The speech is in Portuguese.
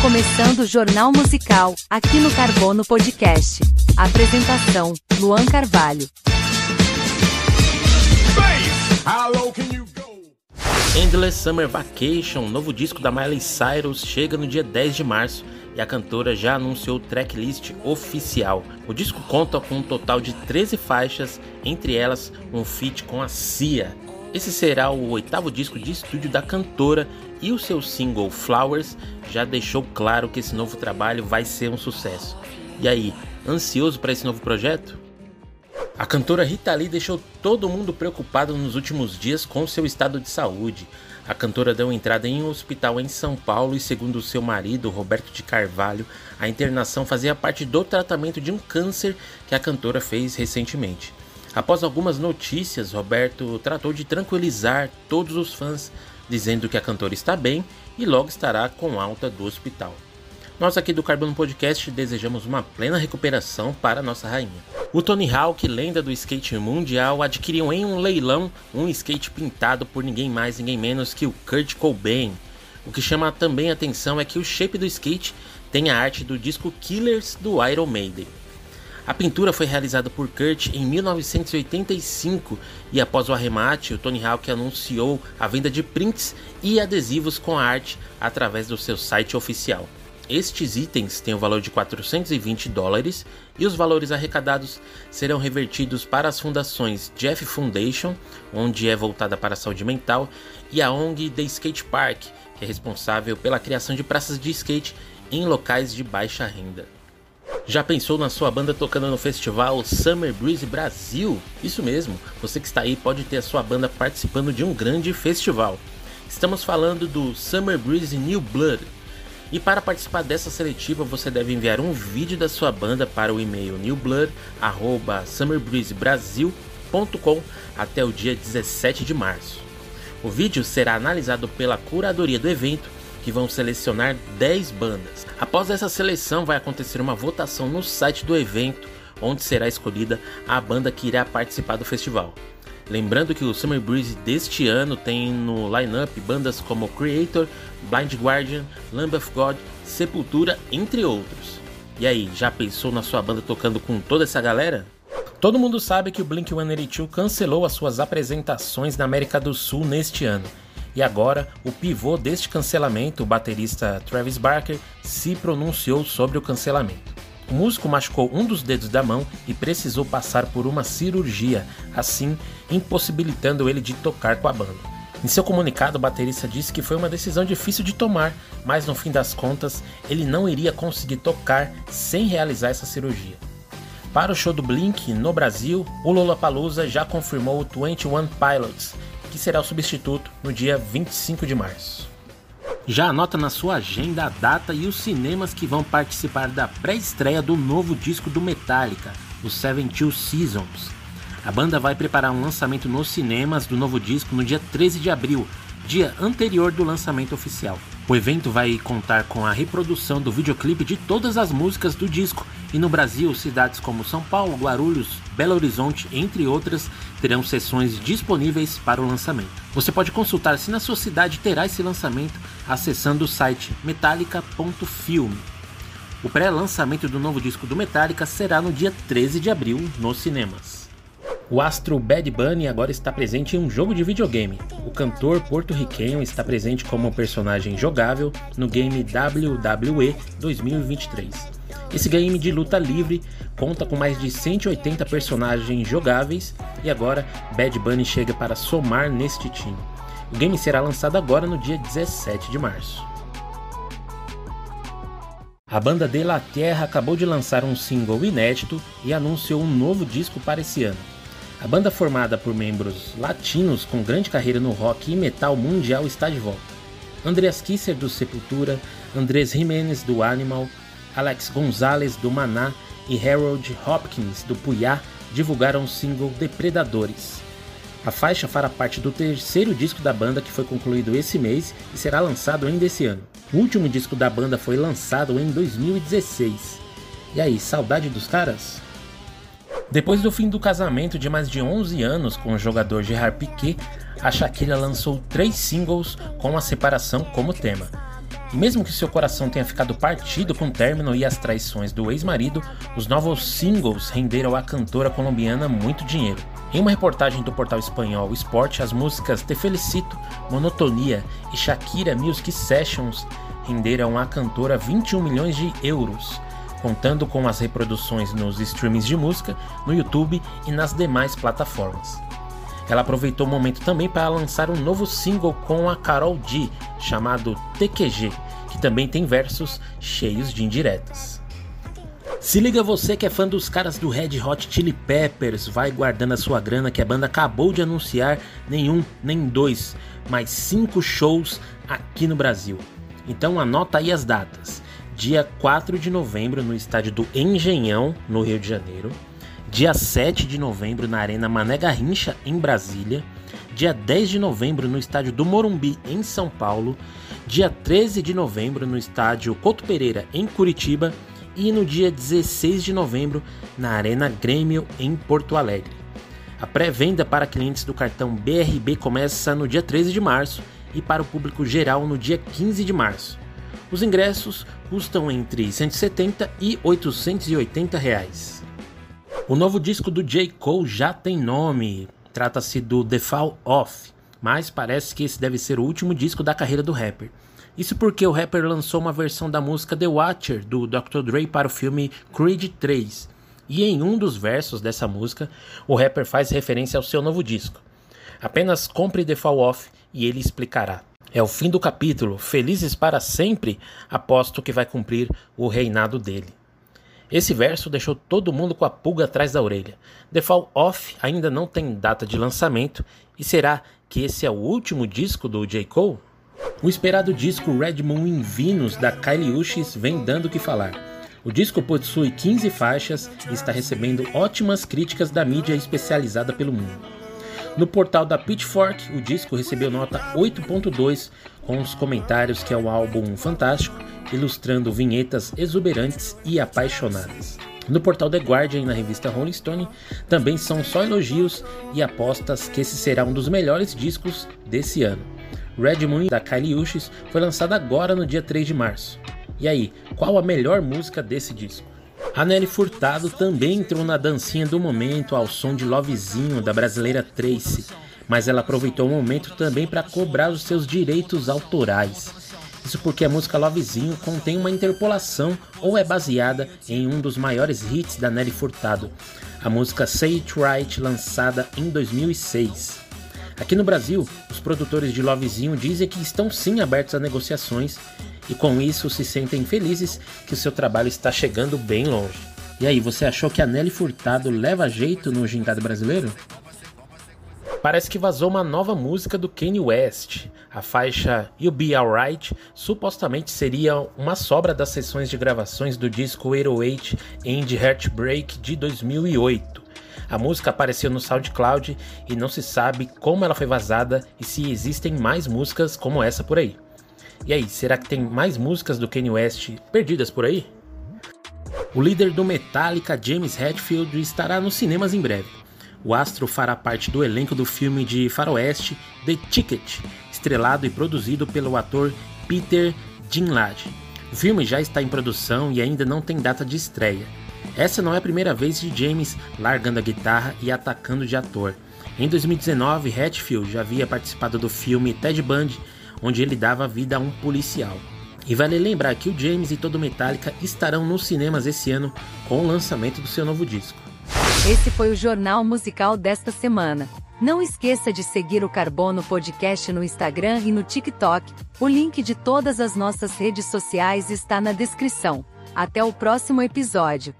começando o Jornal Musical, aqui no Carbono Podcast. Apresentação: Luan Carvalho. Endless Summer Vacation, novo disco da Miley Cyrus, chega no dia 10 de março e a cantora já anunciou o tracklist oficial. O disco conta com um total de 13 faixas, entre elas um feat com a Cia. Esse será o oitavo disco de estúdio da cantora e o seu single Flowers já deixou claro que esse novo trabalho vai ser um sucesso. E aí, ansioso para esse novo projeto? A cantora Rita Lee deixou todo mundo preocupado nos últimos dias com seu estado de saúde. A cantora deu entrada em um hospital em São Paulo e, segundo seu marido, Roberto de Carvalho, a internação fazia parte do tratamento de um câncer que a cantora fez recentemente. Após algumas notícias, Roberto tratou de tranquilizar todos os fãs, dizendo que a cantora está bem e logo estará com alta do hospital. Nós aqui do Carbono Podcast desejamos uma plena recuperação para nossa rainha. O Tony Hawk, lenda do skate mundial, adquiriu em um leilão um skate pintado por ninguém mais, ninguém menos que o Kurt Cobain. O que chama também atenção é que o shape do skate tem a arte do disco Killers do Iron Maiden. A pintura foi realizada por Kurt em 1985 e após o arremate, o Tony Hawk anunciou a venda de prints e adesivos com a arte através do seu site oficial. Estes itens têm o valor de 420 dólares e os valores arrecadados serão revertidos para as fundações Jeff Foundation, onde é voltada para a saúde mental, e a ONG The Skate Park, que é responsável pela criação de praças de skate em locais de baixa renda. Já pensou na sua banda tocando no festival Summer Breeze Brasil? Isso mesmo, você que está aí pode ter a sua banda participando de um grande festival. Estamos falando do Summer Breeze New Blood. E para participar dessa seletiva, você deve enviar um vídeo da sua banda para o e-mail newblood@summerbreezebrasil.com até o dia 17 de março. O vídeo será analisado pela curadoria do evento que vão selecionar 10 bandas. Após essa seleção, vai acontecer uma votação no site do evento, onde será escolhida a banda que irá participar do festival. Lembrando que o Summer Breeze deste ano tem no line-up bandas como Creator, Blind Guardian, Lamb of God, Sepultura, entre outros. E aí, já pensou na sua banda tocando com toda essa galera? Todo mundo sabe que o Blink-182 cancelou as suas apresentações na América do Sul neste ano e agora, o pivô deste cancelamento, o baterista Travis Barker, se pronunciou sobre o cancelamento. O músico machucou um dos dedos da mão e precisou passar por uma cirurgia, assim impossibilitando ele de tocar com a banda. Em seu comunicado, o baterista disse que foi uma decisão difícil de tomar, mas no fim das contas, ele não iria conseguir tocar sem realizar essa cirurgia. Para o show do Blink no Brasil, o Lollapalooza já confirmou o 21 Pilots, que será o substituto no dia 25 de março. Já anota na sua agenda a data e os cinemas que vão participar da pré-estreia do novo disco do Metallica, o Seven Two Seasons. A banda vai preparar um lançamento nos cinemas do novo disco no dia 13 de abril, dia anterior do lançamento oficial. O evento vai contar com a reprodução do videoclipe de todas as músicas do disco e no Brasil, cidades como São Paulo, Guarulhos, Belo Horizonte, entre outras, terão sessões disponíveis para o lançamento. Você pode consultar se na sua cidade terá esse lançamento acessando o site metallica.film. O pré-lançamento do novo disco do Metallica será no dia 13 de abril nos cinemas. O astro Bad Bunny agora está presente em um jogo de videogame. O cantor porto-riquenho está presente como personagem jogável no game WWE 2023. Esse game de luta livre conta com mais de 180 personagens jogáveis e agora Bad Bunny chega para somar neste time. O game será lançado agora no dia 17 de março. A banda De La Terra acabou de lançar um single inédito e anunciou um novo disco para esse ano. A banda formada por membros latinos com grande carreira no rock e metal mundial está de volta. Andreas Kisser do Sepultura, Andrés Jiménez do Animal, Alex Gonzalez do Maná e Harold Hopkins do Puyá divulgaram o single Depredadores. A faixa fará parte do terceiro disco da banda que foi concluído esse mês e será lançado ainda esse ano. O último disco da banda foi lançado em 2016. E aí, saudade dos caras? Depois do fim do casamento de mais de 11 anos com o jogador Gerard Piquet, a Shakira lançou três singles com a separação como tema. E mesmo que seu coração tenha ficado partido com o término e as traições do ex-marido, os novos singles renderam à cantora colombiana muito dinheiro. Em uma reportagem do portal espanhol Sport, as músicas Te Felicito, Monotonia e Shakira Music Sessions renderam à cantora 21 milhões de euros, contando com as reproduções nos streamings de música, no YouTube e nas demais plataformas. Ela aproveitou o momento também para lançar um novo single com a Carol D, chamado TQG, que também tem versos cheios de indiretas. Se liga você que é fã dos caras do Red Hot Chili Peppers, vai guardando a sua grana que a banda acabou de anunciar nenhum, nem dois, mas cinco shows aqui no Brasil. Então anota aí as datas. Dia 4 de novembro no estádio do Engenhão, no Rio de Janeiro dia 7 de novembro na Arena Mané Garrincha, em Brasília, dia 10 de novembro no estádio do Morumbi, em São Paulo, dia 13 de novembro no estádio Couto Pereira, em Curitiba, e no dia 16 de novembro na Arena Grêmio, em Porto Alegre. A pré-venda para clientes do cartão BRB começa no dia 13 de março e para o público geral no dia 15 de março. Os ingressos custam entre 170 e 880 reais. O novo disco do J. Cole já tem nome, trata-se do The Fall Off, mas parece que esse deve ser o último disco da carreira do rapper. Isso porque o rapper lançou uma versão da música The Watcher do Dr. Dre para o filme Creed 3. E em um dos versos dessa música, o rapper faz referência ao seu novo disco. Apenas compre The Fall Off e ele explicará. É o fim do capítulo, felizes para sempre, aposto que vai cumprir o reinado dele. Esse verso deixou todo mundo com a pulga atrás da orelha. The Fall Off ainda não tem data de lançamento, e será que esse é o último disco do J. Cole? O esperado disco Red Moon in Venus da Kylie Uchis vem dando o que falar. O disco possui 15 faixas e está recebendo ótimas críticas da mídia especializada pelo mundo. No portal da Pitchfork, o disco recebeu nota 8.2, com os comentários que é um álbum fantástico ilustrando vinhetas exuberantes e apaixonadas. No portal The Guardian e na revista Rolling Stone também são só elogios e apostas que esse será um dos melhores discos desse ano. Red Moon da Kylie Uchis foi lançada agora no dia 3 de março. E aí, qual a melhor música desse disco? A Nelly Furtado também entrou na dancinha do momento ao som de Lovezinho da brasileira Tracy, mas ela aproveitou o momento também para cobrar os seus direitos autorais. Isso porque a música Lovezinho contém uma interpolação ou é baseada em um dos maiores hits da Nelly Furtado, a música Say It Right, lançada em 2006. Aqui no Brasil, os produtores de Lovezinho dizem que estão sim abertos a negociações e com isso se sentem felizes que o seu trabalho está chegando bem longe. E aí, você achou que a Nelly Furtado leva jeito no gingado brasileiro? Parece que vazou uma nova música do Kanye West. A faixa You'll Be Alright supostamente seria uma sobra das sessões de gravações do disco 808 End Heartbreak de 2008. A música apareceu no SoundCloud e não se sabe como ela foi vazada e se existem mais músicas como essa por aí. E aí, será que tem mais músicas do Kanye West perdidas por aí? O líder do Metallica, James Hetfield, estará nos cinemas em breve. O astro fará parte do elenco do filme de faroeste The Ticket, estrelado e produzido pelo ator Peter Dinklage. O filme já está em produção e ainda não tem data de estreia. Essa não é a primeira vez de James largando a guitarra e atacando de ator. Em 2019, Hatfield já havia participado do filme Ted Bundy, onde ele dava vida a um policial. E vale lembrar que o James e todo Metallica estarão nos cinemas esse ano com o lançamento do seu novo disco. Esse foi o Jornal Musical desta semana. Não esqueça de seguir o Carbono Podcast no Instagram e no TikTok. O link de todas as nossas redes sociais está na descrição. Até o próximo episódio.